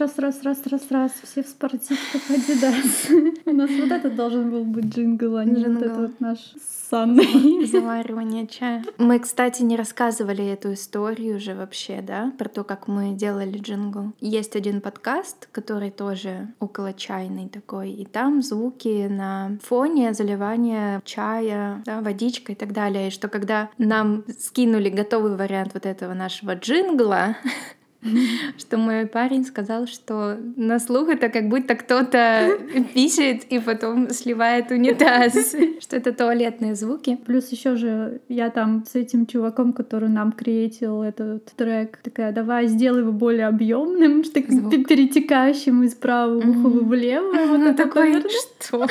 раз, раз, раз, раз, раз, все в спортивках Адидас. У нас вот это должен был быть джингл, а не вот этот наш с Заваривание чая. Мы, кстати, не рассказывали эту историю уже вообще, да, про то, как мы делали джингл. Есть один подкаст, который тоже около чайный такой, и там звуки на фоне заливания чая, да, водичкой и так далее. И что когда нам скинули готовый вариант вот этого нашего джингла, что мой парень сказал, что на слух это как будто кто-то пишет и потом сливает унитаз, что это туалетные звуки. Плюс еще же я там с этим чуваком, который нам креатил этот трек, такая, давай сделай его более объемным, что перетекающим из правого уха влево. Вот это такой, что?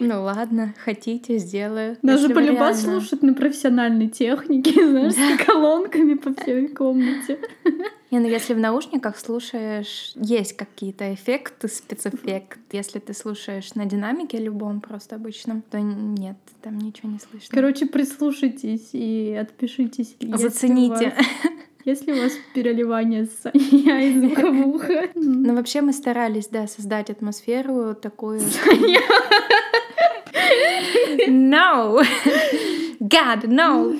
Ну ладно, хотите, сделаю. Даже полюбас слушать на профессиональной технике, знаешь, с колонками по всей комнате. Не, ну если в наушниках слушаешь, есть какие-то эффекты, спецэффект. Если ты слушаешь на динамике любом, просто обычном, то нет, там ничего не слышно. Короче, прислушайтесь и отпишитесь. Зацените. Если у вас переливание с я из звуковуха. Ну, вообще мы старались, да, создать атмосферу такую. No! God, no!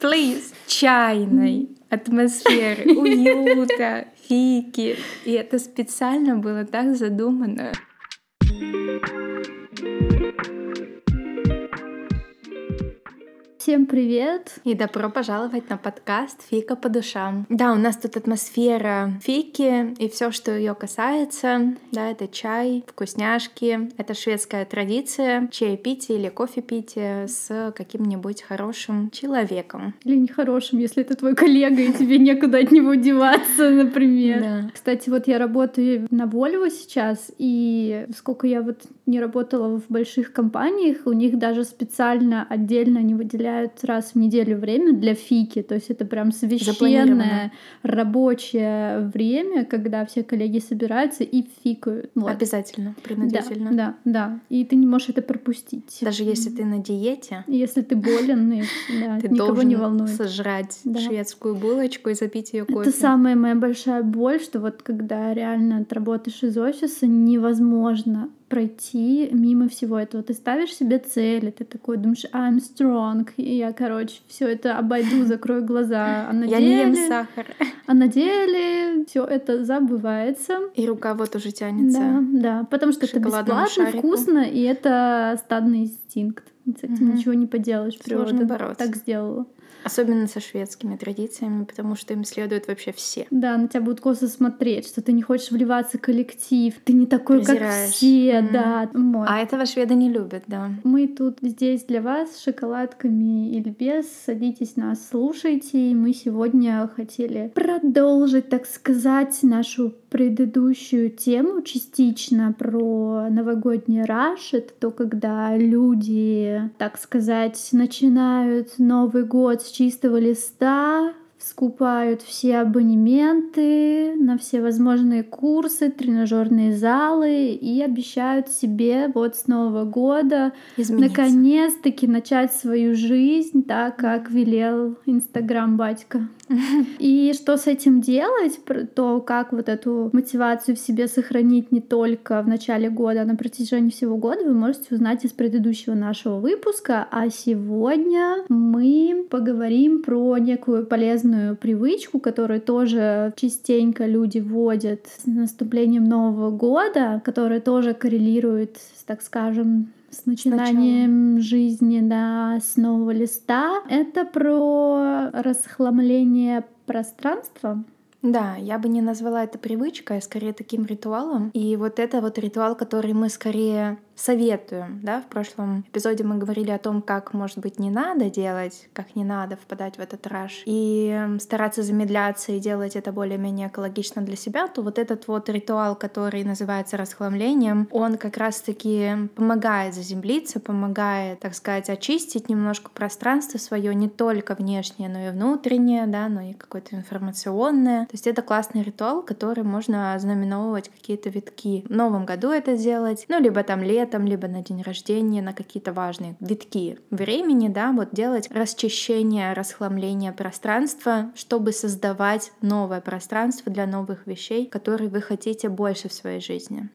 Please! Чайной атмосферы, уюта, фики. И это специально было так задумано. Всем привет! И добро пожаловать на подкаст Фика по душам. Да, у нас тут атмосфера фики и все, что ее касается. Да, это чай, вкусняшки. Это шведская традиция чаепитие или кофе-питие с каким-нибудь хорошим человеком. Или нехорошим, если это твой коллега, и тебе некуда от него деваться, например. Да. Кстати, вот я работаю на Volvo сейчас, и сколько я вот не работала в больших компаниях, у них даже специально отдельно не выделяют выделяют раз в неделю время для фики, то есть это прям священное рабочее время, когда все коллеги собираются и фикают. Вот. Обязательно, принудительно. Да, да, да. И ты не можешь это пропустить. Даже если ты на диете. Если ты болен, и, да, ты никого должен не волнует. сожрать да. шведскую булочку и запить ее кофе. Это самая моя большая боль, что вот когда реально ты работаешь из офиса, невозможно пройти мимо всего этого. Ты ставишь себе цели, ты такой думаешь, I'm strong, и я, короче, все это обойду, закрою глаза. А на я деле, не ем сахар. А на деле все это забывается. И рука вот уже тянется. Да, да, потому что это бесплатно, шарику. вкусно, и это стадный инстинкт. С этим угу. ничего не поделаешь. Сложно бороться. Так сделала. Особенно со шведскими традициями, потому что им следуют вообще все. Да, на тебя будут косо смотреть, что ты не хочешь вливаться в коллектив, ты не такой, Презираешь. как все, mm. да. Вот. А этого шведы не любят, да. Мы тут здесь для вас с шоколадками или без. Садитесь нас, слушайте. И мы сегодня хотели продолжить, так сказать, нашу предыдущую тему частично про новогодний раш. Это то, когда люди, так сказать, начинают Новый год с чистого листа, скупают все абонементы на все возможные курсы, тренажерные залы и обещают себе вот с Нового года наконец-таки начать свою жизнь так, как велел Инстаграм батька. И что с этим делать, то как вот эту мотивацию в себе сохранить не только в начале года, а на протяжении всего года, вы можете узнать из предыдущего нашего выпуска. А сегодня мы поговорим про некую полезную привычку, которую тоже частенько люди вводят с наступлением Нового года, которая тоже коррелирует, так скажем, с начинанием Сначала. жизни, да, с нового листа. Это про расхламление пространства. Да, я бы не назвала это привычкой, а скорее таким ритуалом. И вот это вот ритуал, который мы скорее советуем. Да? В прошлом эпизоде мы говорили о том, как, может быть, не надо делать, как не надо впадать в этот раш, и стараться замедляться и делать это более-менее экологично для себя, то вот этот вот ритуал, который называется расхламлением, он как раз-таки помогает заземлиться, помогает, так сказать, очистить немножко пространство свое, не только внешнее, но и внутреннее, да, но и какое-то информационное. То есть это классный ритуал, который можно знаменовывать какие-то витки. В новом году это делать, ну, либо там летом, летом, либо на день рождения, на какие-то важные витки времени, да, вот делать расчищение, расхламление пространства, чтобы создавать новое пространство для новых вещей, которые вы хотите больше в своей жизни.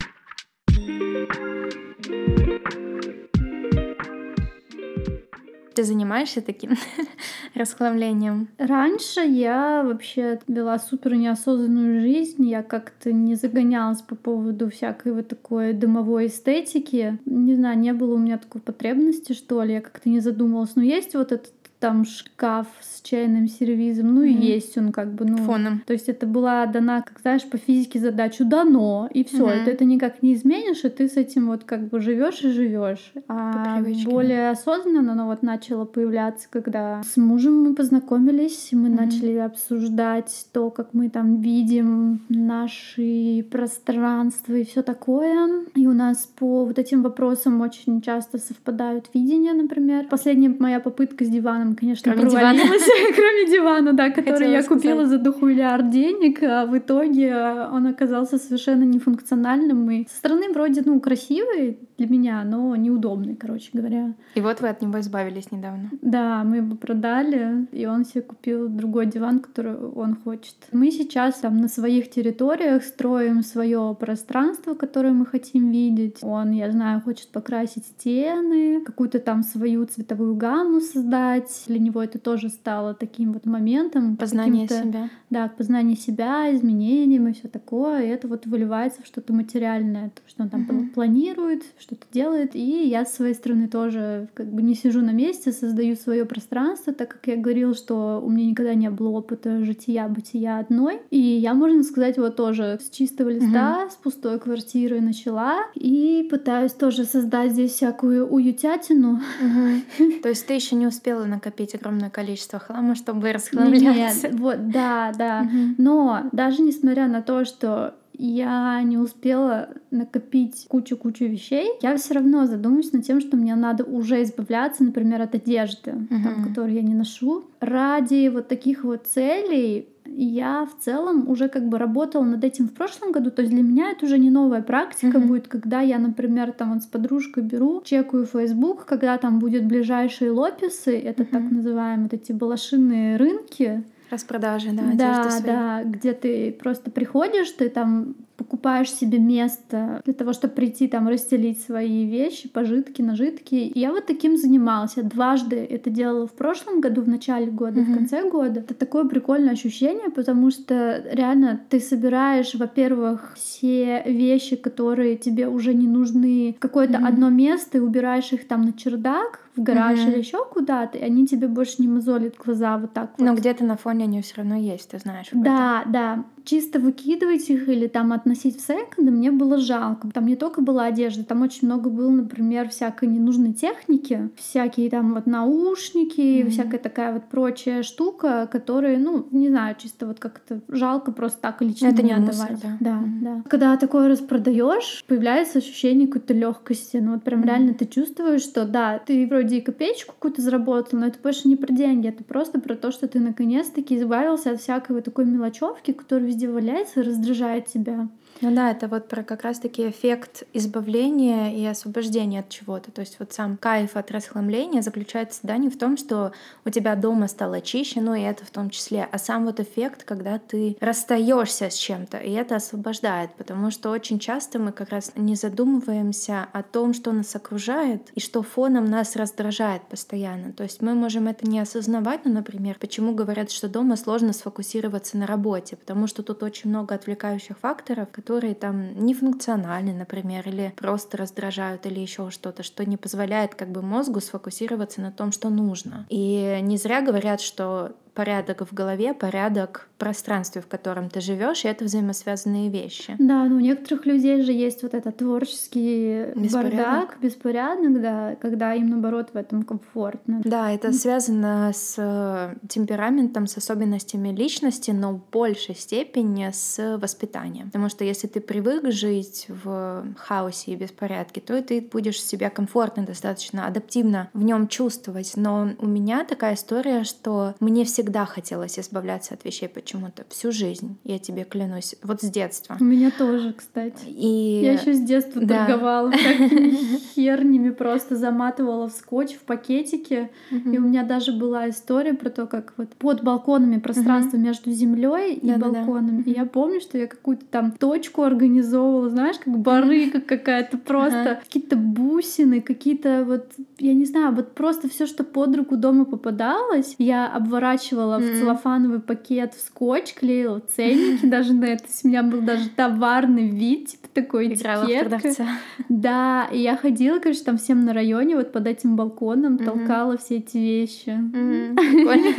Ты занимаешься таким расхламлением? Раньше я вообще вела супер неосознанную жизнь. Я как-то не загонялась по поводу всякой вот такой дымовой эстетики. Не знаю, не было у меня такой потребности, что ли. Я как-то не задумывалась. Но есть вот этот там шкаф с чайным сервизом, ну mm-hmm. и есть он как бы, ну... Фоном. То есть это была дана, как знаешь, по физике задачу дано, и все, mm-hmm. это, это никак не изменишь, и ты с этим вот как бы живешь и живешь. А более осознанно оно вот начало появляться, когда с мужем мы познакомились, мы mm-hmm. начали обсуждать то, как мы там видим наши пространства и все такое. И у нас по вот этим вопросам очень часто совпадают видения, например. Последняя моя попытка с диваном диваном, конечно, кроме провалилась. Дивана. кроме дивана, да, который Хотела я сказать. купила за дохуиллиард денег, а в итоге он оказался совершенно нефункциональным. И со стороны вроде, ну, красивый для меня, но неудобный, короче говоря. И вот вы от него избавились недавно. Да, мы его продали, и он себе купил другой диван, который он хочет. Мы сейчас там на своих территориях строим свое пространство, которое мы хотим видеть. Он, я знаю, хочет покрасить стены, какую-то там свою цветовую гамму создать, для него это тоже стало таким вот моментом. Познание себя. Да, познание себя, изменением и все такое. И это вот выливается в что-то материальное, то, что он там угу. планирует, что-то делает. И я с своей стороны тоже как бы не сижу на месте, создаю свое пространство, так как я говорил, что у меня никогда не было опыта жития, бытия одной. И я, можно сказать, вот тоже с чистого листа, угу. с пустой квартиры начала. И пытаюсь тоже создать здесь всякую уютятину. Угу. То есть ты еще не успела на накопить огромное количество хлама, чтобы расхламляться. Нет, вот, да, да. Угу. Но даже несмотря на то, что я не успела накопить кучу-кучу вещей, я все равно задумаюсь над тем, что мне надо уже избавляться, например, от одежды, uh там, которую я не ношу. Ради вот таких вот целей я в целом уже как бы работала над этим в прошлом году, то есть для меня это уже не новая практика mm-hmm. будет, когда я, например, там вот с подружкой беру, чекаю Facebook, когда там будет ближайшие лописы, это mm-hmm. так называемые вот эти балашинные рынки, Распродажи, да, да, своей. да, где ты просто приходишь, ты там покупаешь себе место для того, чтобы прийти там расстелить свои вещи, пожитки, нажитки. И я вот таким занималась. Я дважды это делала в прошлом году, в начале года, mm-hmm. в конце года. Это такое прикольное ощущение, потому что реально ты собираешь, во-первых, все вещи, которые тебе уже не нужны, в какое-то mm-hmm. одно место и убираешь их там на чердак, в гараж mm-hmm. или еще куда-то, и они тебе больше не мозолят глаза вот так вот. Но где-то на фоне они все равно есть, ты знаешь. Да, этом. да чисто выкидывать их или там относить в секонды мне было жалко. Там не только была одежда, там очень много было, например, всякой ненужной техники, всякие там вот наушники, mm-hmm. всякая такая вот прочая штука, которые, ну, не знаю, чисто вот как-то жалко просто так лично Это не отдавать. Мусор, да, да, mm-hmm. да. Когда такое распродаешь, появляется ощущение какой-то легкости. Ну вот прям mm-hmm. реально ты чувствуешь, что да, ты вроде и копеечку какую-то заработал, но это больше не про деньги, это просто про то, что ты наконец-таки избавился от всякой вот такой мелочевки, которая везде валяется, раздражает тебя. Ну да, это вот про как раз-таки эффект избавления и освобождения от чего-то. То есть вот сам кайф от расхламления заключается да, не в том, что у тебя дома стало чище, ну и это в том числе, а сам вот эффект, когда ты расстаешься с чем-то, и это освобождает, потому что очень часто мы как раз не задумываемся о том, что нас окружает и что фоном нас раздражает постоянно. То есть мы можем это не осознавать, ну, например, почему говорят, что дома сложно сфокусироваться на работе, потому что тут очень много отвлекающих факторов, которые там не функциональны, например, или просто раздражают, или еще что-то, что не позволяет как бы мозгу сфокусироваться на том, что нужно. И не зря говорят, что порядок в голове, порядок в пространстве, в котором ты живешь, и это взаимосвязанные вещи. Да, но у некоторых людей же есть вот этот творческий беспорядок. бардак, беспорядок, да, когда им наоборот в этом комфортно. Да, это связано с э, темпераментом, с особенностями личности, но в большей степени с воспитанием. Потому что если ты привык жить в хаосе и беспорядке, то ты будешь себя комфортно достаточно, адаптивно в нем чувствовать. Но у меня такая история, что мне всегда всегда хотелось избавляться от вещей почему-то всю жизнь, я тебе клянусь, вот с детства. У меня тоже, кстати. И... Я еще с детства да. торговала хернями, просто заматывала в скотч в пакетике. И у меня даже была история про то, как вот под балконами пространство между землей и балконами. И я помню, что я какую-то там точку организовывала, знаешь, как барыга какая-то, просто какие-то бусины, какие-то вот, я не знаю, вот просто все, что под руку дома попадалось, я обворачивала в целлофановый пакет в скотч, клеила ценники даже на это. У меня был даже товарный вид, типа такой Играла этикетка. Да, и я ходила, короче, там всем на районе, вот под этим балконом, толкала все эти вещи. Прикольно.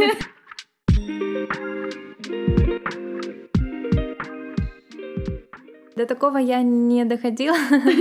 До такого я не доходила.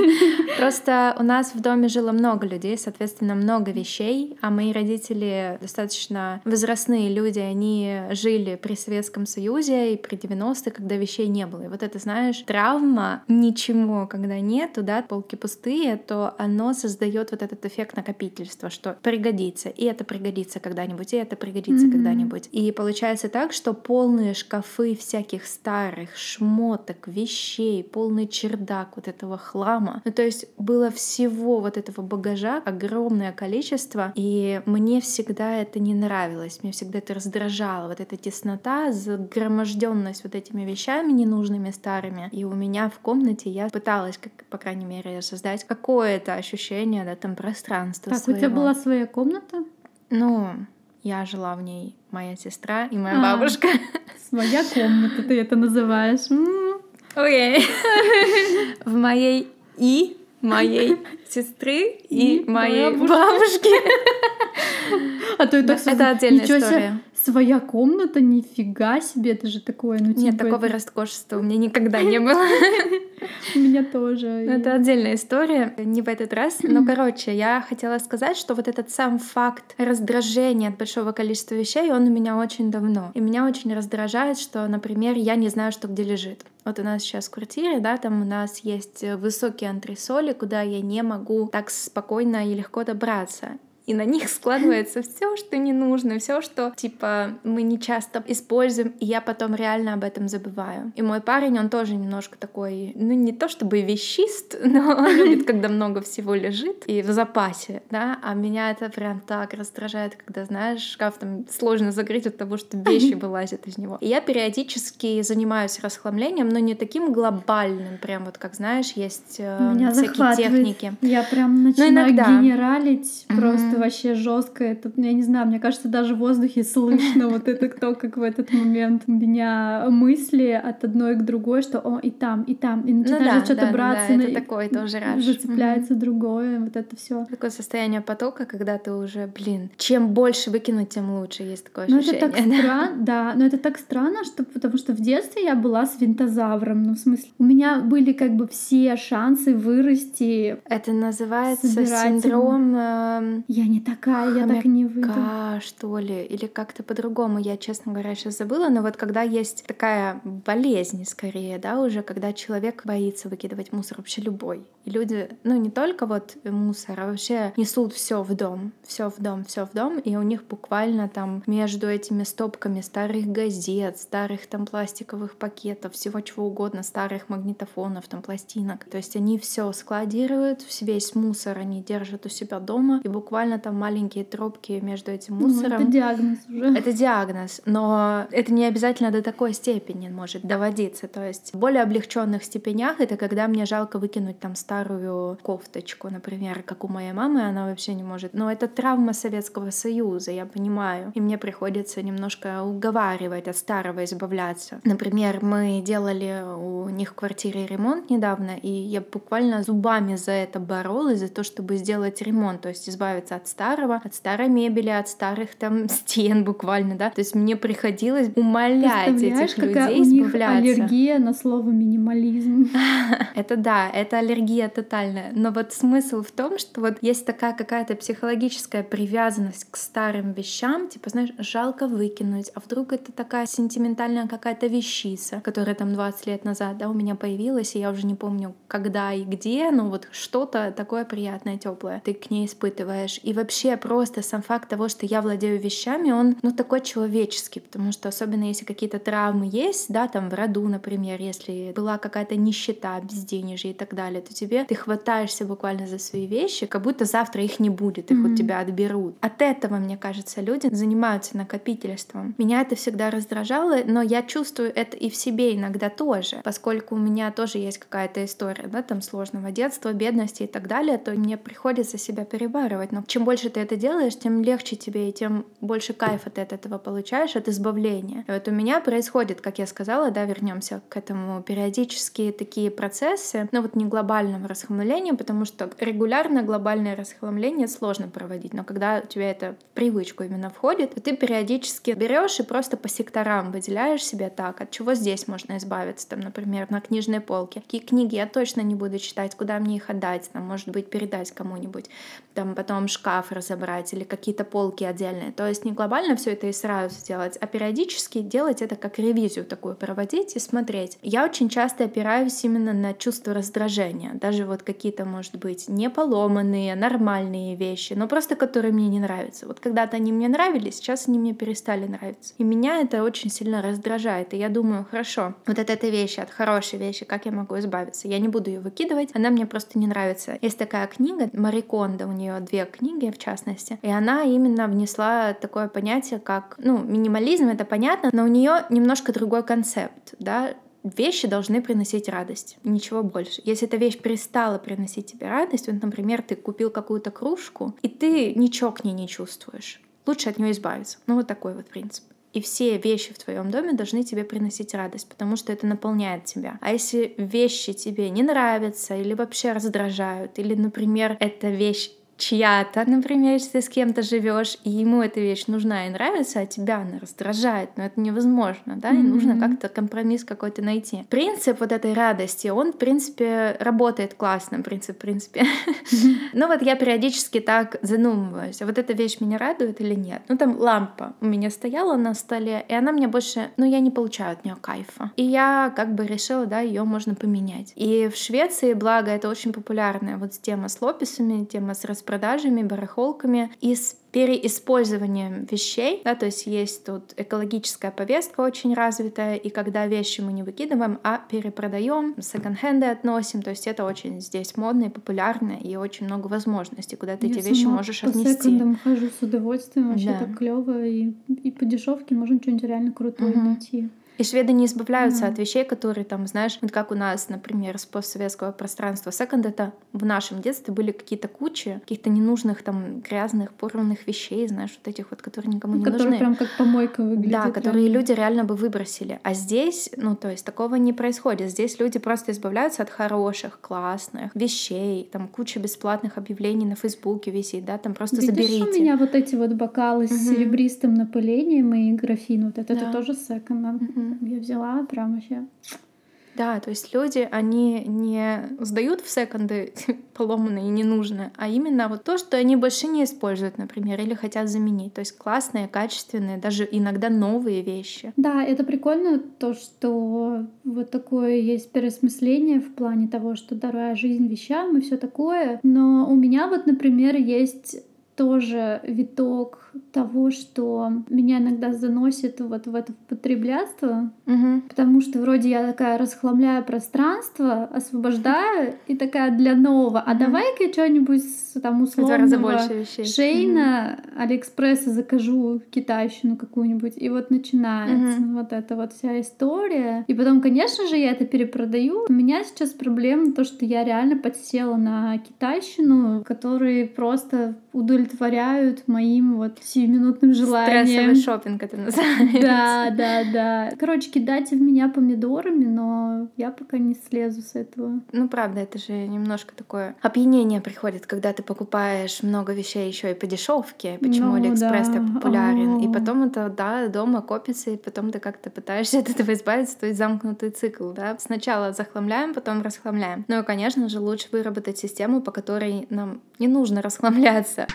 Просто у нас в доме жило много людей, соответственно, много вещей, а мои родители достаточно возрастные люди, они жили при Советском Союзе и при 90-х, когда вещей не было. И вот это, знаешь, травма, ничего, когда нету, да, полки пустые, то оно создает вот этот эффект накопительства, что пригодится, и это пригодится когда-нибудь, и это пригодится mm-hmm. когда-нибудь. И получается так, что полные шкафы всяких старых шмоток, вещей, полный чердак вот этого хлама. Ну, то есть было всего вот этого багажа огромное количество, и мне всегда это не нравилось, мне всегда это раздражало, вот эта теснота, загроможденность вот этими вещами ненужными, старыми. И у меня в комнате я пыталась, как, по крайней мере, создать какое-то ощущение, да, там пространства Так, своего. у тебя была своя комната? Ну, я жила в ней, моя сестра и моя а, бабушка. Своя комната, ты это называешь. Окей. В моей и моей сестры и, моей бабушки. А то это, это отдельная история. Своя комната, нифига себе, это же такое, ну Нет, такого роскошества у меня никогда не было. У меня тоже. Это отдельная история, не в этот раз. Но, короче, я хотела сказать, что вот этот сам факт раздражения от большого количества вещей, он у меня очень давно. И меня очень раздражает, что, например, я не знаю, что где лежит. Вот у нас сейчас в квартире, да, там у нас есть высокие антресоли, куда я не могу так спокойно и легко добраться и на них складывается все, что не нужно, все, что типа мы не часто используем, и я потом реально об этом забываю. И мой парень, он тоже немножко такой, ну не то чтобы вещист, но он любит, когда много всего лежит и в запасе, да, а меня это прям так раздражает, когда, знаешь, шкаф там сложно закрыть от того, что вещи вылазят из него. И я периодически занимаюсь расхламлением, но не таким глобальным, прям вот как, знаешь, есть э, меня всякие техники. Я прям начинаю генералить просто вообще жестко. Это, я не знаю, мне кажется, даже в воздухе слышно вот это кто как в этот момент. У меня мысли от одной к другой, что о, и там, и там. И начинаешь ну, да, что-то да, браться. Да, это такое тоже раш. Зацепляется угу. другое, вот это все. Такое состояние потока, когда ты уже, блин, чем больше выкинуть, тем лучше. Есть такое ощущение. Ну это так странно, да, но это так странно, что потому что в детстве я была с винтозавром, ну в смысле, у меня были как бы все шансы вырасти. Это называется синдром... Э... Я не такая, я так не выйду. что ли, или как-то по-другому, я, честно говоря, сейчас забыла, но вот когда есть такая болезнь, скорее, да, уже, когда человек боится выкидывать мусор, вообще любой, и люди, ну, не только вот мусор, а вообще несут все в дом, все в дом, все в дом, и у них буквально там между этими стопками старых газет, старых там пластиковых пакетов, всего чего угодно, старых магнитофонов, там пластинок, то есть они все складируют, весь мусор они держат у себя дома, и буквально там маленькие тропки между этим мусором. Ну, это диагноз уже. Это диагноз, но это не обязательно до такой степени может доводиться. То есть в более облегченных степенях это когда мне жалко выкинуть там старую кофточку, например, как у моей мамы, она вообще не может. Но это травма Советского Союза, я понимаю. И мне приходится немножко уговаривать от старого избавляться. Например, мы делали у них в квартире ремонт недавно, и я буквально зубами за это боролась, за то, чтобы сделать ремонт, то есть избавиться от старого старого, от старой мебели, от старых там стен буквально, да. То есть мне приходилось умолять этих людей у избавляться. Них аллергия на слово минимализм. Это да, это аллергия тотальная. Но вот смысл в том, что вот есть такая какая-то психологическая привязанность к старым вещам, типа, знаешь, жалко выкинуть, а вдруг это такая сентиментальная какая-то вещица, которая там 20 лет назад, да, у меня появилась, и я уже не помню, когда и где, но вот что-то такое приятное, теплое ты к ней испытываешь. И вообще просто сам факт того, что я владею вещами, он, ну, такой человеческий, потому что особенно если какие-то травмы есть, да, там в роду, например, если была какая-то нищета, безденежье и так далее, то тебе ты хватаешься буквально за свои вещи, как будто завтра их не будет, их mm-hmm. у тебя отберут. От этого, мне кажется, люди занимаются накопительством. Меня это всегда раздражало, но я чувствую это и в себе иногда тоже, поскольку у меня тоже есть какая-то история, да, там сложного детства, бедности и так далее, то мне приходится себя перебарывать. Но чем больше ты это делаешь, тем легче тебе и тем больше кайфа ты от этого получаешь, от избавления. И вот у меня происходит, как я сказала, да, вернемся к этому, периодически такие процессы, ну вот не глобального расхламления, потому что регулярно глобальное расхламление сложно проводить, но когда у тебя это в привычку именно входит, то ты периодически берешь и просто по секторам выделяешь себе так, от чего здесь можно избавиться, там, например, на книжной полке. Какие книги я точно не буду читать, куда мне их отдать, там, может быть, передать кому-нибудь, там, потом шкаф разобрать или какие-то полки отдельные. То есть не глобально все это и сразу сделать, а периодически делать это как ревизию такую проводить и смотреть. Я очень часто опираюсь именно на чувство раздражения, даже вот какие-то, может быть, не поломанные, нормальные вещи, но просто которые мне не нравятся. Вот когда-то они мне нравились, сейчас они мне перестали нравиться. И меня это очень сильно раздражает. И я думаю, хорошо, вот от этой вещи, от хорошей вещи, как я могу избавиться? Я не буду ее выкидывать, она мне просто не нравится. Есть такая книга Мари Кондо, у нее две книги в частности, и она именно внесла такое понятие, как, ну, минимализм, это понятно, но у нее немножко другой концепт, да, вещи должны приносить радость, ничего больше. Если эта вещь перестала приносить тебе радость, вот, например, ты купил какую-то кружку, и ты ничего к ней не чувствуешь, лучше от нее избавиться. Ну вот такой вот принцип. И все вещи в твоем доме должны тебе приносить радость, потому что это наполняет тебя. А если вещи тебе не нравятся или вообще раздражают, или, например, эта вещь чья-то, например, если ты с кем-то живешь, и ему эта вещь нужна и нравится, а тебя она раздражает, но это невозможно, да, mm-hmm. и нужно как-то компромисс какой-то найти. Принцип вот этой радости, он, в принципе, работает классно, принцип, в принципе. Mm-hmm. ну вот я периодически так задумываюсь, а вот эта вещь меня радует или нет? Ну там лампа у меня стояла на столе, и она мне больше, ну я не получаю от нее кайфа. И я как бы решила, да, ее можно поменять. И в Швеции, благо, это очень популярная вот тема с лописами, тема с распространением продажами, барахолками и с переиспользованием вещей, да, то есть есть тут экологическая повестка очень развитая, и когда вещи мы не выкидываем, а перепродаем, секонд-хенды относим, то есть это очень здесь модно и популярно, и очень много возможностей, куда ты Я эти вещи можешь по отнести. секондам хожу с удовольствием, вообще да. так клево, и, и по дешевке можно что-нибудь реально крутое угу. найти. И шведы не избавляются mm-hmm. от вещей, которые там, знаешь, вот как у нас, например, с постсоветского пространства секонд, это в нашем детстве были какие-то кучи каких-то ненужных там грязных, порванных вещей, знаешь, вот этих вот, которые никому не которые нужны. прям как помойка выглядит. Да, которые реально. люди реально бы выбросили. А здесь, ну, то есть такого не происходит. Здесь люди просто избавляются от хороших, классных вещей, там куча бесплатных объявлений на Фейсбуке висит, да, там просто Видишь, заберите. у меня вот эти вот бокалы угу. с серебристым напылением и графин, вот это, да. это тоже секонд. Я взяла прям вообще. Да, то есть люди, они не сдают в секонды поломанные и ненужные, а именно вот то, что они больше не используют, например, или хотят заменить. То есть классные, качественные, даже иногда новые вещи. Да, это прикольно то, что вот такое есть переосмысление в плане того, что дорогая жизнь вещам и все такое. Но у меня вот, например, есть тоже виток того, что меня иногда заносит вот в это потреблятство, угу. потому что вроде я такая расхламляю пространство, освобождаю и такая для нового. А угу. давай-ка я что-нибудь там условного Шейна, угу. Алиэкспресса закажу китайщину какую-нибудь, и вот начинается угу. вот эта вот вся история. И потом, конечно же, я это перепродаю. У меня сейчас проблема то, что я реально подсела на китайщину, которые просто удовлетворяют моим вот сиюминутным желанием. Стрессовый шопинг это называется. Да, да, да. Короче, кидайте в меня помидорами, но я пока не слезу с этого. Ну, правда, это же немножко такое опьянение приходит, когда ты покупаешь много вещей еще и по дешевке. Почему ну, Алиэкспресс да. так популярен? О-о-о. И потом это, да, дома копится, и потом ты как-то пытаешься от этого избавиться, то есть замкнутый цикл, да. Сначала захламляем, потом расхламляем. Ну и, конечно же, лучше выработать систему, по которой нам не нужно расхламляться.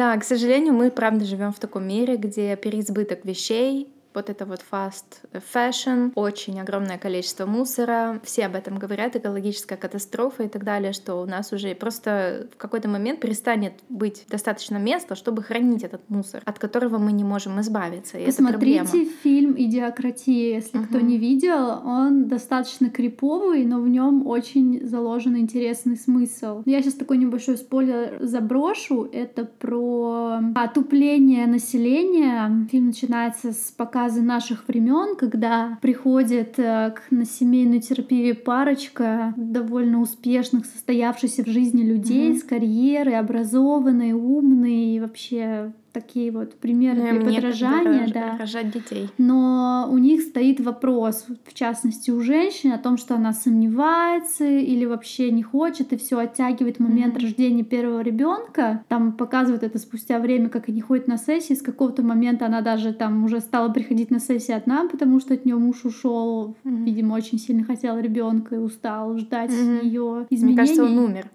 Да, к сожалению, мы правда живем в таком мире, где переизбыток вещей вот это вот fast fashion, очень огромное количество мусора, все об этом говорят, экологическая катастрофа и так далее, что у нас уже просто в какой-то момент перестанет быть достаточно места, чтобы хранить этот мусор, от которого мы не можем избавиться. И Посмотрите фильм «Идиократия», если угу. кто не видел, он достаточно криповый, но в нем очень заложен интересный смысл. Я сейчас такой небольшой спойлер заброшу. Это про отупление населения. Фильм начинается с показа наших времен, когда приходит э, к, на семейную терапию парочка довольно успешных, состоявшихся в жизни людей mm-hmm. с карьерой, образованные, умные и вообще такие вот примеры ну, для подражания, да. Рожать детей. Но у них стоит вопрос, в частности у женщин, о том, что она сомневается или вообще не хочет и все оттягивает момент mm-hmm. рождения первого ребенка. Там показывают это спустя время, как они ходят на сессии. С какого-то момента она даже там уже стала приходить на сессии одна, потому что от нее муж ушел, mm-hmm. видимо, очень сильно хотел ребенка и устал ждать mm-hmm. ее изменений. Мне кажется, он умер.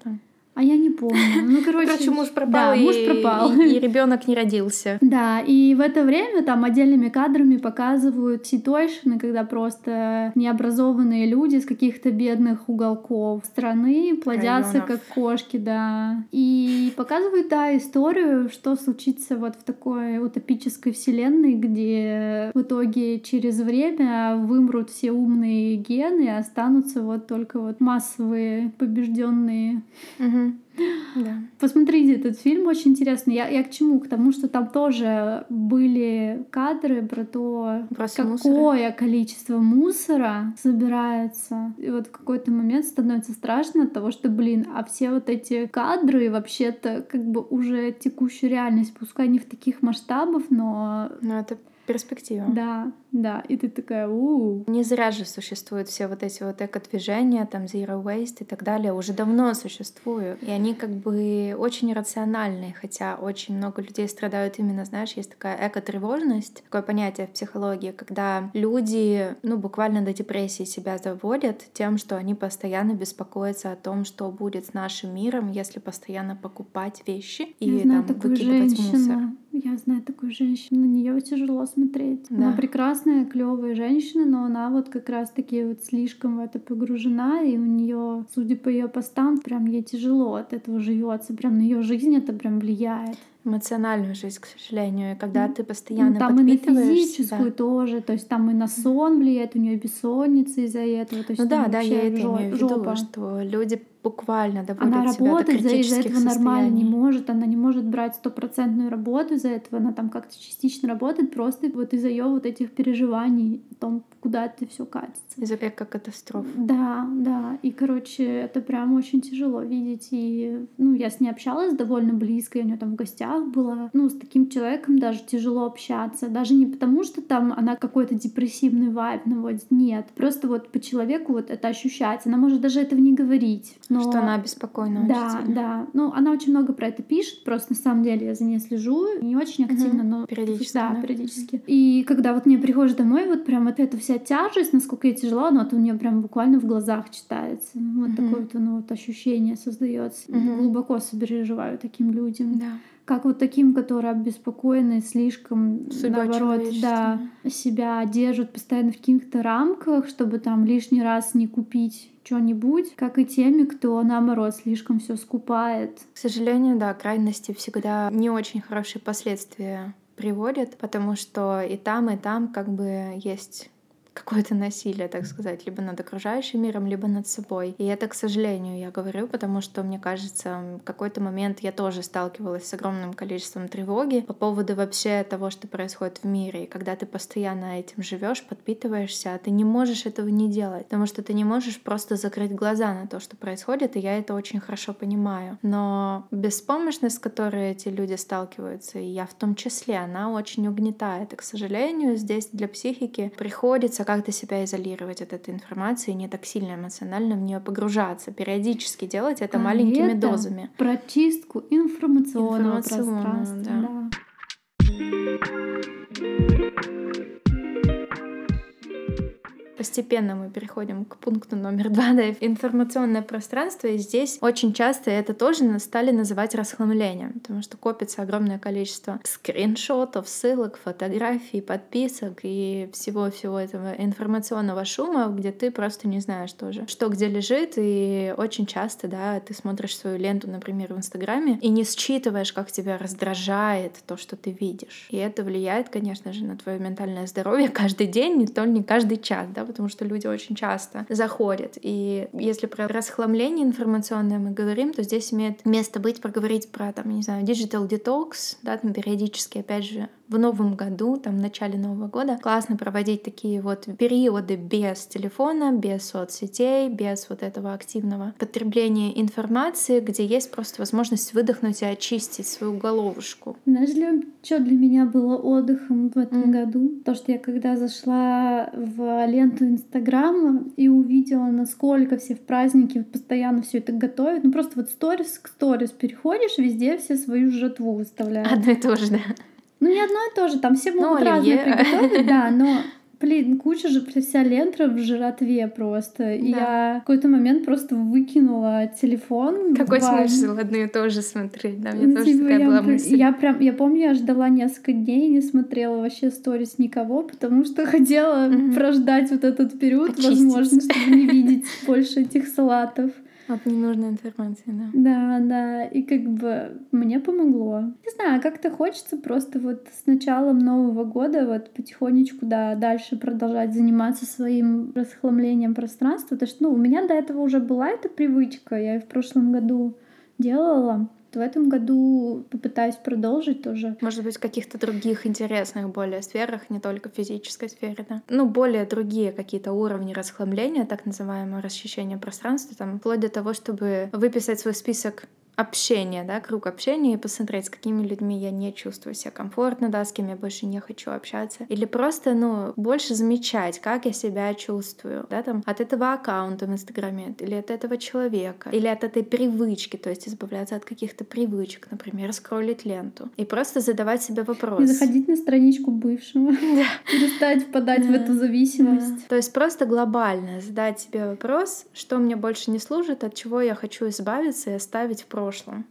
А я не помню. Ну, короче, короче муж пропал, да, и, муж пропал. И, и ребенок не родился. Да, и в это время там отдельными кадрами показывают ситуации, когда просто необразованные люди с каких-то бедных уголков страны плодятся Районов. как кошки, да. И показывают, да, историю, что случится вот в такой утопической вселенной, где в итоге через время вымрут все умные гены, останутся вот только вот массовые побежденные. Угу. Да. Посмотрите этот фильм, очень интересный. Я, я к чему? К тому, что там тоже были кадры про то, Просто какое мусора. количество мусора собирается. И вот в какой-то момент становится страшно от того, что, блин, а все вот эти кадры вообще-то как бы уже текущую реальность, пускай не в таких масштабах, но... Но это перспектива. Да, да, и ты такая, у, Не зря же существуют все вот эти вот эко-движения, там Zero Waste и так далее, уже давно существуют. И они как бы очень рациональные, хотя очень много людей страдают именно, знаешь, есть такая эко-тревожность, такое понятие в психологии, когда люди, ну, буквально до депрессии себя заводят тем, что они постоянно беспокоятся о том, что будет с нашим миром, если постоянно покупать вещи и Я там выкидывать женщину. мусор. Я знаю такую женщину, на нее тяжело смотреть. Да. Она прекрасная, клевая женщина, но она вот как раз-таки вот слишком в это погружена, и у нее, судя по ее постам, прям ей тяжело от этого живется, прям на ее жизнь это прям влияет эмоциональную жизнь, к сожалению. И когда ты постоянно ну, там и на физическую да. тоже, то есть там и на сон влияет, у нее бессонница из-за этого. То есть ну да, да, я это имею в виду, что люди буквально доводят она себя работать до из-за этого нормально не может, она не может брать стопроцентную работу из-за этого, она там как-то частично работает просто вот из-за ее вот этих переживаний о том, куда это все катится. Из-за эко-катастроф. Да, да, и короче, это прям очень тяжело видеть, и ну я с ней общалась довольно близко, я у нее там в гостях была, ну с таким человеком даже тяжело общаться, даже не потому, что там она какой-то депрессивный вайб наводит, нет, просто вот по человеку вот это ощущается, она может даже этого не говорить, но... Что она беспокойна Да, очень да. Ну, она очень много про это пишет, просто на самом деле я за ней слежу. Не очень активно, угу. но... Периодически. Да, да, периодически. И когда вот мне приходишь домой, вот прям вот эта вся тяжесть, насколько ей тяжело, но вот у нее прям буквально в глазах читается. Вот угу. такое вот, ну, вот ощущение создается. Угу. Глубоко сопереживаю таким людям. Да как вот таким, которые обеспокоены слишком, Судьба наоборот, да, себя держат постоянно в каких-то рамках, чтобы там лишний раз не купить что-нибудь, как и теми, кто, наоборот, слишком все скупает. К сожалению, да, крайности всегда не очень хорошие последствия приводят, потому что и там, и там как бы есть какое-то насилие, так сказать, либо над окружающим миром, либо над собой. И это, к сожалению, я говорю, потому что, мне кажется, в какой-то момент я тоже сталкивалась с огромным количеством тревоги по поводу вообще того, что происходит в мире. И когда ты постоянно этим живешь, подпитываешься, ты не можешь этого не делать, потому что ты не можешь просто закрыть глаза на то, что происходит, и я это очень хорошо понимаю. Но беспомощность, с которой эти люди сталкиваются, и я в том числе, она очень угнетает. И, к сожалению, здесь для психики приходится как-то себя изолировать от этой информации, не так сильно эмоционально в нее погружаться, периодически делать это а маленькими это дозами. Про чистку информационного, информационного пространства. Да. Да. Постепенно мы переходим к пункту номер два, да, информационное пространство. И здесь очень часто это тоже стали называть расхламлением, потому что копится огромное количество скриншотов, ссылок, фотографий, подписок и всего-всего этого информационного шума, где ты просто не знаешь тоже, что где лежит. И очень часто, да, ты смотришь свою ленту, например, в Инстаграме, и не считываешь, как тебя раздражает то, что ты видишь. И это влияет, конечно же, на твое ментальное здоровье каждый день, не то не каждый час, да, потому что люди очень часто заходят. И если про расхламление информационное мы говорим, то здесь имеет место быть проговорить про, там, не знаю, digital detox, да, там периодически, опять же, в новом году, там, в начале Нового года, классно проводить такие вот периоды без телефона, без соцсетей, без вот этого активного потребления информации, где есть просто возможность выдохнуть и очистить свою головушку. Знаешь ли, что для меня было отдыхом в этом mm. году? То, что я когда зашла в ленту Инстаграма и увидела, насколько все в праздники постоянно все это готовят, ну просто вот сторис к сторис переходишь, везде все свою жатву выставляют. Одно и то же, да. Ну, не одно и то же, там все ну, могут ну, разные приготовить, да, но Блин, куча же вся лента в жратве просто. Да. И я в какой-то момент просто выкинула телефон. Какой смысл одно и то же смотреть? Да, мне ну, тоже типа, такая я, была мысль. Я прям, я помню, я ждала несколько дней и не смотрела вообще сторис никого, потому что хотела mm-hmm. прождать вот этот период, Очиститься. возможно, чтобы не видеть больше этих салатов. От ненужной информации, да. Да, да. И как бы мне помогло. Не знаю, как-то хочется просто вот с началом Нового года вот потихонечку, да, дальше продолжать заниматься своим расхламлением пространства. Потому что, ну, у меня до этого уже была эта привычка. Я и в прошлом году делала в этом году попытаюсь продолжить тоже. Может быть, в каких-то других интересных более сферах, не только в физической сфере, да. Ну, более другие какие-то уровни расхламления, так называемое расчищение пространства, там, вплоть до того, чтобы выписать свой список общение, да, круг общения и посмотреть, с какими людьми я не чувствую себя комфортно, да, с кем я больше не хочу общаться. Или просто, ну, больше замечать, как я себя чувствую, да, там, от этого аккаунта в Инстаграме, или от этого человека, или от этой привычки, то есть избавляться от каких-то привычек, например, скроллить ленту. И просто задавать себе вопрос. И заходить на страничку бывшего. Да. Перестать впадать в эту зависимость. То есть просто глобально задать себе вопрос, что мне больше не служит, от чего я хочу избавиться и оставить в прошлом прошлом.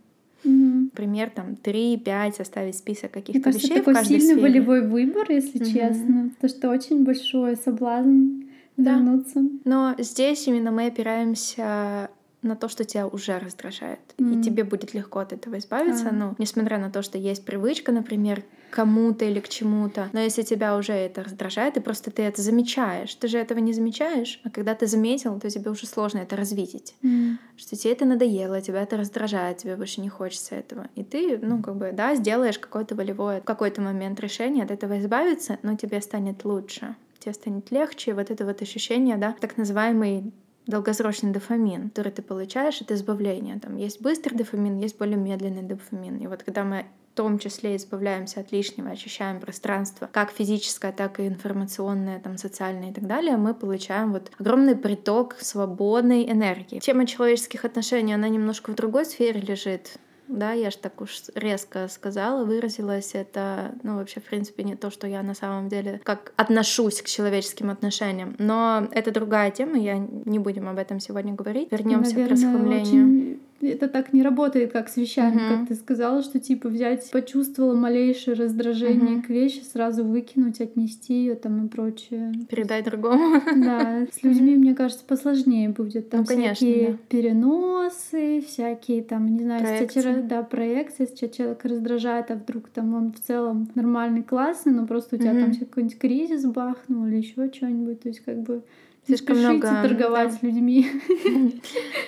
Угу. Пример там 3-5, оставить список каких-то вещей это такой в каждой сильный сфере. волевой выбор, если угу. честно. То, что очень большой соблазн да. вернуться. Но здесь именно мы опираемся на то, что тебя уже раздражает. Mm. И тебе будет легко от этого избавиться. А. Ну, несмотря на то, что есть привычка, например, кому-то или к чему-то. Но если тебя уже это раздражает, и просто ты это замечаешь, ты же этого не замечаешь, а когда ты заметил, то тебе уже сложно это развидеть. Mm. Что тебе это надоело, тебя это раздражает, тебе больше не хочется этого. И ты, ну, как бы, да, сделаешь какое-то волевое, в какой-то момент решение от этого избавиться, но тебе станет лучше тебе станет легче, вот это вот ощущение, да, так называемый долгосрочный дофамин, который ты получаешь, это избавление. Там есть быстрый дофамин, есть более медленный дофамин. И вот когда мы в том числе избавляемся от лишнего, очищаем пространство, как физическое, так и информационное, там, социальное и так далее, мы получаем вот огромный приток свободной энергии. Тема человеческих отношений, она немножко в другой сфере лежит да, я же так уж резко сказала, выразилась. Это, ну, вообще, в принципе, не то, что я на самом деле как отношусь к человеческим отношениям. Но это другая тема, я не будем об этом сегодня говорить. Вернемся к расхламлению. Очень это так не работает, как с вещами, uh-huh. как ты сказала, что типа взять, почувствовала малейшее раздражение uh-huh. к вещи, сразу выкинуть, отнести ее там и прочее. Передать другому. Да, с людьми, мне кажется, посложнее будет. Там ну, конечно, всякие да. переносы, всякие там, не знаю, проекции. Если, да, проекции, если человек раздражает, а вдруг там он в целом нормальный, классный, но просто у тебя uh-huh. там какой-нибудь кризис бахнул или еще что-нибудь, то есть как бы Слишком много торговать да. людьми.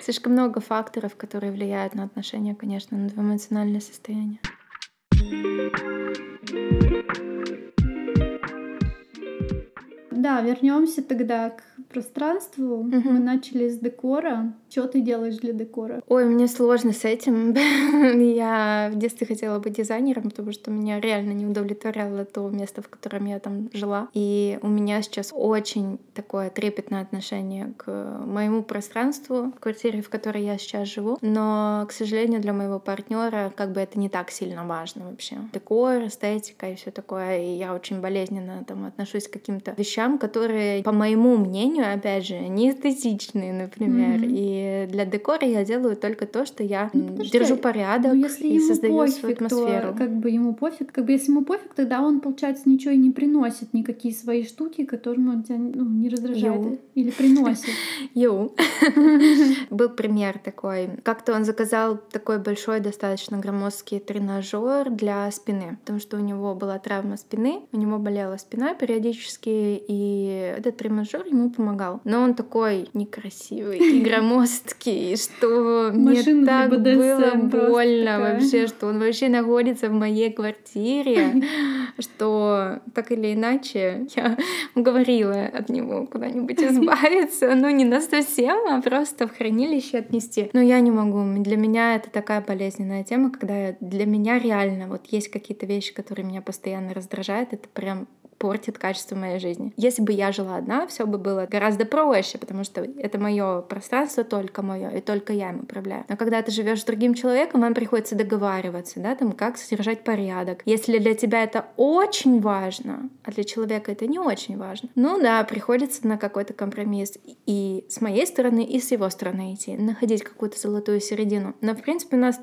Слишком много факторов, которые влияют на отношения, конечно, на эмоциональное состояние. Да, вернемся тогда к пространству. Угу. Мы начали с декора. Что ты делаешь для декора? Ой, мне сложно с этим. я в детстве хотела быть дизайнером, потому что меня реально не удовлетворяло то место, в котором я там жила. И у меня сейчас очень такое трепетное отношение к моему пространству, в квартире, в которой я сейчас живу. Но, к сожалению, для моего партнера как бы это не так сильно важно вообще. Декор, эстетика и все такое. И я очень болезненно там отношусь к каким-то вещам, которые, по моему мнению, опять же, не эстетичные, например. Mm-hmm. И для декора я делаю только то, что я ну, держу порядок ну, если и создаю пофиг, свою атмосферу. То, как бы ему пофиг, как бы если ему пофиг, тогда он, получается, ничего и не приносит, никакие свои штуки, которым он тебя ну, не раздражает Йоу. или приносит. Йоу. Был пример такой. Как-то он заказал такой большой, достаточно громоздкий тренажер для спины, потому что у него была травма спины, у него болела спина периодически, и этот тренажер ему помогал. Но он такой некрасивый и громоздкий, что мне так было больно вообще, что он вообще находится в моей квартире, что так или иначе я уговорила от него куда-нибудь избавиться, ну не на совсем, а просто в хранилище отнести. Но я не могу, для меня это такая болезненная тема, когда для меня реально вот есть какие-то вещи, которые меня постоянно раздражают, это прям портит качество моей жизни. Если бы я жила одна, все бы было гораздо проще, потому что это мое пространство только мое, и только я им управляю. Но когда ты живешь с другим человеком, вам приходится договариваться, да, там, как содержать порядок. Если для тебя это очень важно, а для человека это не очень важно, ну да, приходится на какой-то компромисс и с моей стороны, и с его стороны идти, находить какую-то золотую середину. Но, в принципе, у нас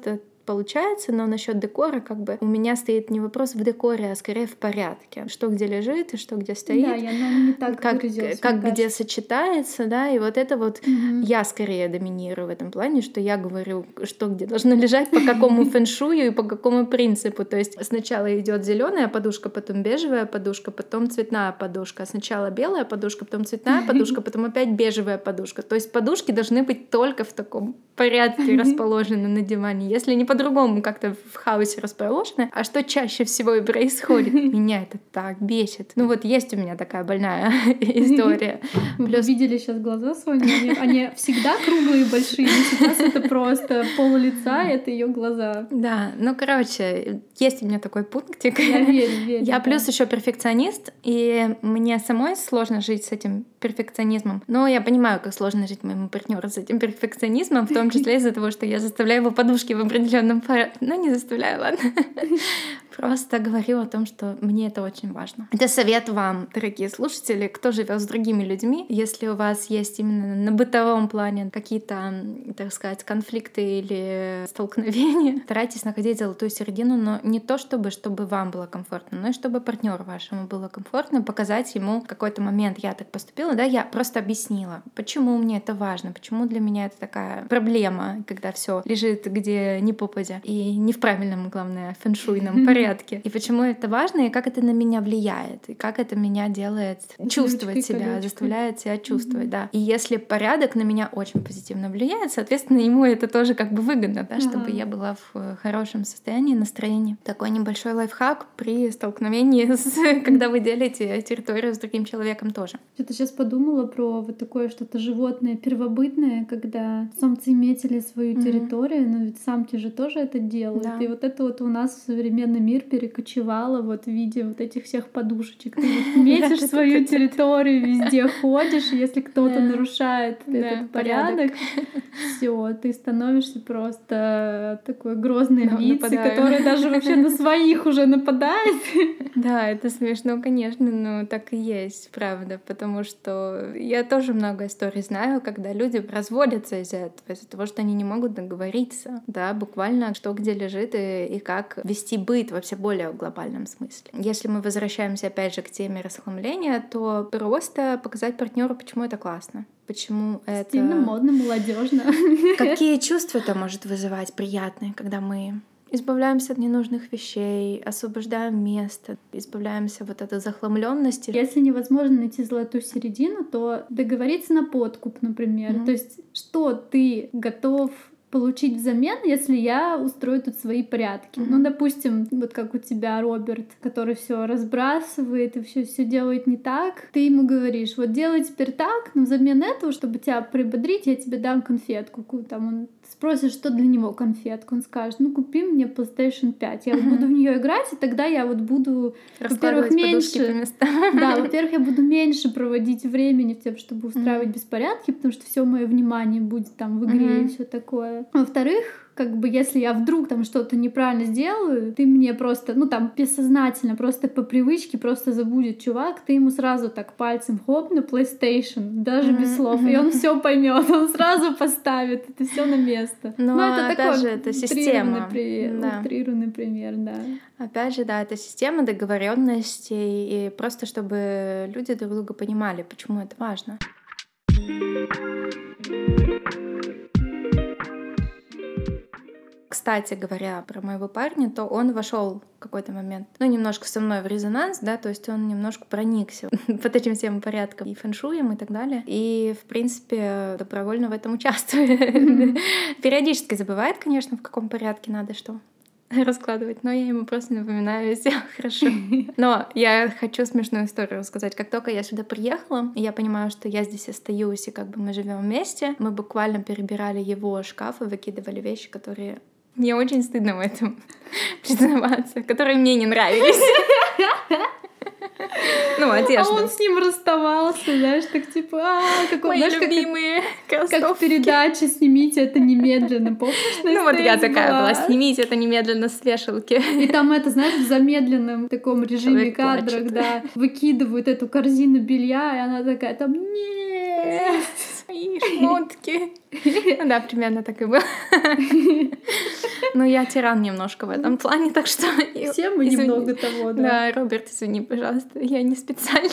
получается, но насчет декора как бы у меня стоит не вопрос в декоре, а скорее в порядке. Что где лежит и что где стоит. Да, я не так как, как где сочетается, да, и вот это вот угу. я скорее доминирую в этом плане, что я говорю, что где должно лежать, по какому фэншую и по какому принципу. То есть сначала идет зеленая подушка, потом бежевая подушка, потом цветная подушка. Сначала белая подушка, потом цветная подушка, потом опять бежевая подушка. То есть подушки должны быть только в таком порядке расположены на диване. Если не по-другому как-то в хаосе расположены. А что чаще всего и происходит? Меня это так бесит. Ну вот есть у меня такая больная история. Вы видели сейчас глаза Сони? Они, всегда круглые и большие. Сейчас это просто пол лица, это ее глаза. Да, ну короче, есть у меня такой пунктик. Я верю, верю. Я плюс еще перфекционист, и мне самой сложно жить с этим перфекционизмом. Но я понимаю, как сложно жить моему партнеру с этим перфекционизмом, в том числе из-за того, что я заставляю его подушки в определенном порядке. Ну, не заставляю, ладно. Просто говорю о том, что мне это очень важно. Это совет вам, дорогие слушатели, кто живет с другими людьми. Если у вас есть именно на бытовом плане какие-то, так сказать, конфликты или столкновения, старайтесь находить золотую середину, но не то чтобы, чтобы вам было комфортно, но и чтобы партнеру вашему было комфортно, показать ему какой-то момент, я так поступила, да, я просто объяснила, почему мне это важно, почему для меня это такая проблема, когда все лежит где не попадя и не в правильном, главное, фэншуйном порядке. И почему это важно, и как это на меня влияет, и как это меня делает чувствовать себя, колечкой. заставляет себя чувствовать, mm-hmm. да. И если порядок на меня очень позитивно влияет, соответственно, ему это тоже как бы выгодно, да, чтобы я была в э, хорошем состоянии, настроении. Такой небольшой лайфхак при столкновении, с, когда вы делите территорию с другим человеком тоже. Что-то сейчас подумала про вот такое что-то животное первобытное, когда самцы метили свою mm-hmm. территорию, но ведь самки же тоже это делают. Да. И вот это вот у нас в современный мир перекочевала вот в виде вот этих всех подушечек. Ты вот метишь свою территорию, везде ходишь, если кто-то нарушает этот порядок, все, ты становишься просто такой грозной львицей, которая даже вообще на своих уже нападает. Да, это смешно, конечно, но так и есть, правда, потому что я тоже много историй знаю, когда люди разводятся из-за этого, из-за того, что они не могут договориться, да, буквально что где лежит и, и как вести быт вообще вообще более глобальном смысле. Если мы возвращаемся опять же к теме расхламления, то просто показать партнеру, почему это классно. Почему это... Стильно, модно, молодежно. Какие чувства это может вызывать приятные, когда мы избавляемся от ненужных вещей, освобождаем место, избавляемся вот от захламленности. Если невозможно найти золотую середину, то договориться на подкуп, например. Mm-hmm. То есть, что ты готов получить взамен, если я устрою тут свои порядки. Mm-hmm. Ну, допустим, вот как у тебя Роберт, который все разбрасывает и все все делает не так, ты ему говоришь, вот делай теперь так, но взамен этого, чтобы тебя прибодрить, я тебе дам конфетку. Там он спросишь, что для него конфетка, он скажет, ну купи мне PlayStation 5, я вот буду в нее играть, и тогда я вот буду, во-первых, меньше, да, во-первых, я буду меньше проводить времени в тем, чтобы устраивать mm-hmm. беспорядки, потому что все мое внимание будет там в игре mm-hmm. и все такое. Во-вторых, как бы если я вдруг там что-то неправильно сделаю, ты мне просто, ну там бессознательно, просто по привычке просто забудет чувак, ты ему сразу так пальцем хоп на PlayStation, даже mm-hmm. без слов, и он все поймет, он сразу поставит это все на место. Но, Но это такой же, это система. Пример, да. утрированный пример, да. Опять же, да, это система договоренностей и просто чтобы люди друг друга понимали, почему это важно. Кстати говоря, про моего парня, то он вошел в какой-то момент, ну, немножко со мной в резонанс, да, то есть он немножко проникся под этим всем порядком и фэншуем и так далее. И, в принципе, добровольно в этом участвует. Периодически забывает, конечно, в каком порядке надо что раскладывать, но я ему просто напоминаю, все хорошо. Но я хочу смешную историю рассказать. Как только я сюда приехала, я понимаю, что я здесь остаюсь, и как бы мы живем вместе, мы буквально перебирали его шкаф и выкидывали вещи, которые мне очень стыдно в этом признаваться, которые мне не нравились. Ну, одежда. А он с ним расставался, знаешь, так типа, а, какой, Мои знаешь, любимые как, как в передаче «Снимите это немедленно», помнишь? Ну, вот я такая была, «Снимите это немедленно с вешалки». И там это, знаешь, в замедленном таком режиме кадрах, да, выкидывают эту корзину белья, и она такая там, нет, мои шмотки. Да, примерно так и было. Ну, я тиран немножко в этом плане, так что... Все мы немного того, да. Да, Роберт, извини, пожалуйста, я не специально,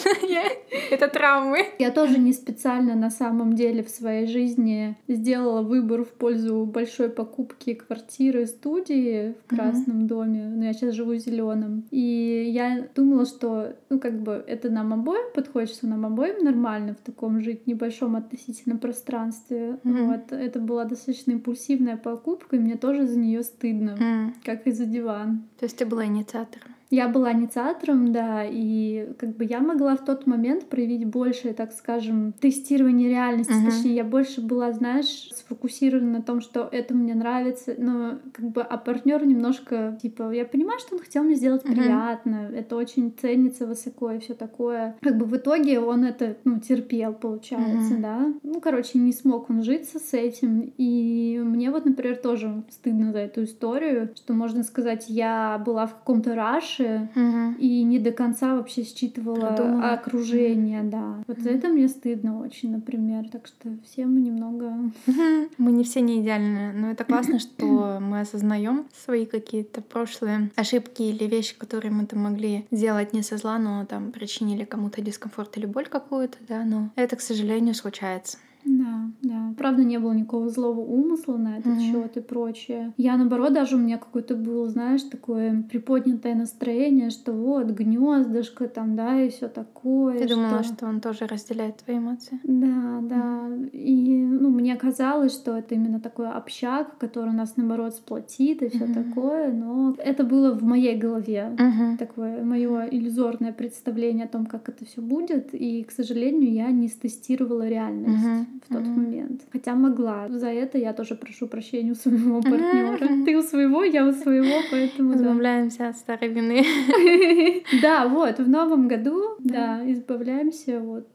это травмы. Я тоже не специально на самом деле в своей жизни сделала выбор в пользу большой покупки квартиры, студии в Красном доме, но я сейчас живу в Зеленом. И я думала, что, ну, как бы это нам обоим подходит, что нам обоим нормально в таком жить небольшом относительно пространстве. Вот, это была достаточно импульсивная покупка, и мне тоже за нее стыдно, mm. как и за диван. То есть ты была инициатором? Я была инициатором, да, и как бы я могла в тот момент проявить больше, так скажем, тестирование реальности. Uh-huh. Точнее, я больше была, знаешь, сфокусирована на том, что это мне нравится, но как бы, а партнер немножко, типа, я понимаю, что он хотел мне сделать uh-huh. приятно, это очень ценится высоко и все такое. Как бы в итоге он это, ну, терпел, получается, uh-huh. да. Ну, короче, не смог он житься с этим, и мне вот, например, тоже стыдно за эту историю, что можно сказать, я была в каком-то раше, дальше угу. и не до конца вообще считывала Продумала. окружение, да. Вот за это мне стыдно очень, например. Так что все мы немного... Мы не все не идеальны, но это классно, что мы осознаем свои какие-то прошлые ошибки или вещи, которые мы там могли сделать не со зла, но там причинили кому-то дискомфорт или боль какую-то, да, но это, к сожалению, случается. Да, да. Правда, не было никакого злого умысла на этот mm-hmm. счет и прочее. Я, наоборот, даже у меня какое-то было, знаешь, такое приподнятое настроение, что вот гнездышко там, да, и все такое. Ты что... думала, что он тоже разделяет твои эмоции? Да, да. Mm-hmm. И, ну, мне казалось, что это именно такой общак, который нас, наоборот, сплотит и все mm-hmm. такое, но это было в моей голове. Mm-hmm. Такое мое иллюзорное представление о том, как это все будет. И, к сожалению, я не стестировала реальность. Mm-hmm в тот mm-hmm. момент. Хотя могла. За это я тоже прошу прощения у своего партнера. Mm-hmm. Ты у своего, я у своего, поэтому избавляемся да. от старой вины. Да, вот в новом году, да, избавляемся вот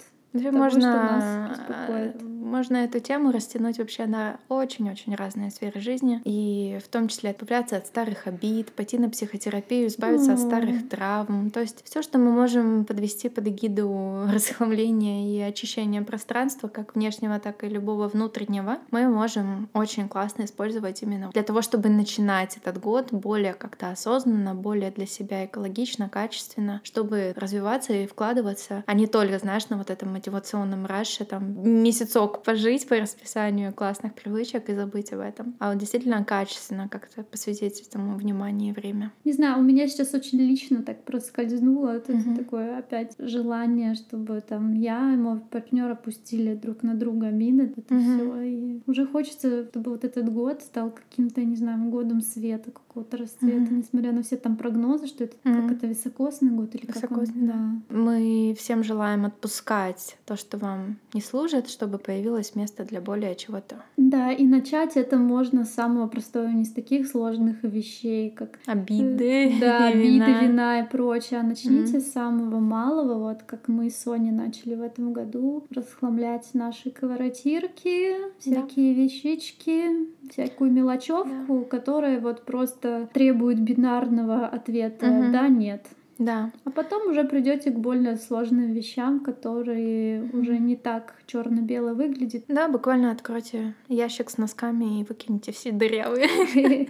того, можно, что нас беспокоит. Можно эту тему растянуть вообще на очень-очень разные сферы жизни, и в том числе избавляться от старых обид, пойти на психотерапию, избавиться mm. от старых травм. То есть все, что мы можем подвести под эгиду расхламления и очищения пространства, как внешнего, так и любого внутреннего, мы можем очень классно использовать именно для того, чтобы начинать этот год более как-то осознанно, более для себя экологично, качественно, чтобы развиваться и вкладываться, а не только, знаешь, на вот этом мотивационном раше, там, месяцок пожить по расписанию классных привычек и забыть об этом. А вот действительно качественно как-то посвятить этому внимание и время. Не знаю, у меня сейчас очень лично так проскользнуло это mm-hmm. такое опять желание, чтобы там я и мой партнер опустили друг на друга мины, это mm-hmm. все. И уже хочется, чтобы вот этот год стал каким-то, не знаю, годом света, какого-то расцвета, mm-hmm. несмотря на все там прогнозы, что это mm-hmm. как это високосный год или високосный, как он, да. Мы всем желаем отпускать то, что вам не служит, чтобы появилось место для более чего-то. Да, и начать это можно с самого простого, не с таких сложных вещей, как обиды, э, да, обиды, вина. вина и прочее. А начните mm. с самого малого, вот как мы с Соней начали в этом году, расхламлять наши квартирки, всякие да. вещички, всякую мелочевку, да. которая вот просто требует бинарного ответа да, нет. Да. А потом уже придете к более сложным вещам, которые уже не так черно-бело выглядят. Да, буквально откройте ящик с носками и выкиньте все дырявые.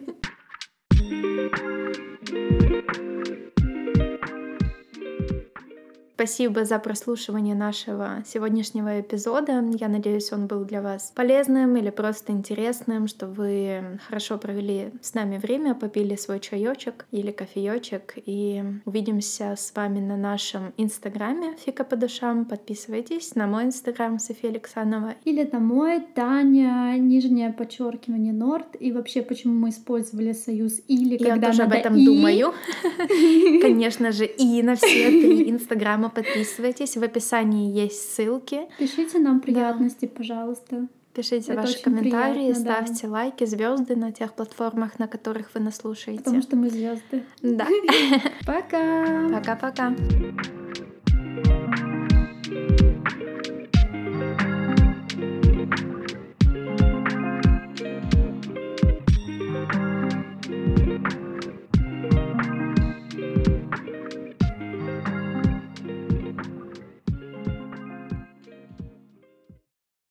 Спасибо за прослушивание нашего сегодняшнего эпизода. Я надеюсь, он был для вас полезным или просто интересным, что вы хорошо провели с нами время, попили свой чаечек или кофеечек. И увидимся с вами на нашем инстаграме Фика по душам. Подписывайтесь на мой инстаграм София Александрова. Или на мой Таня, нижнее подчеркивание Норд. И вообще, почему мы использовали союз или, Я когда тоже об этом и. думаю. Конечно же, и на все три инстаграма Инстаграма, подписывайтесь. В описании есть ссылки. Пишите нам приятности, да. пожалуйста. Пишите Это ваши комментарии, приятно, ставьте да. лайки, звезды на тех платформах, на которых вы нас слушаете. Потому что мы звезды. Да. Пока. Пока-пока.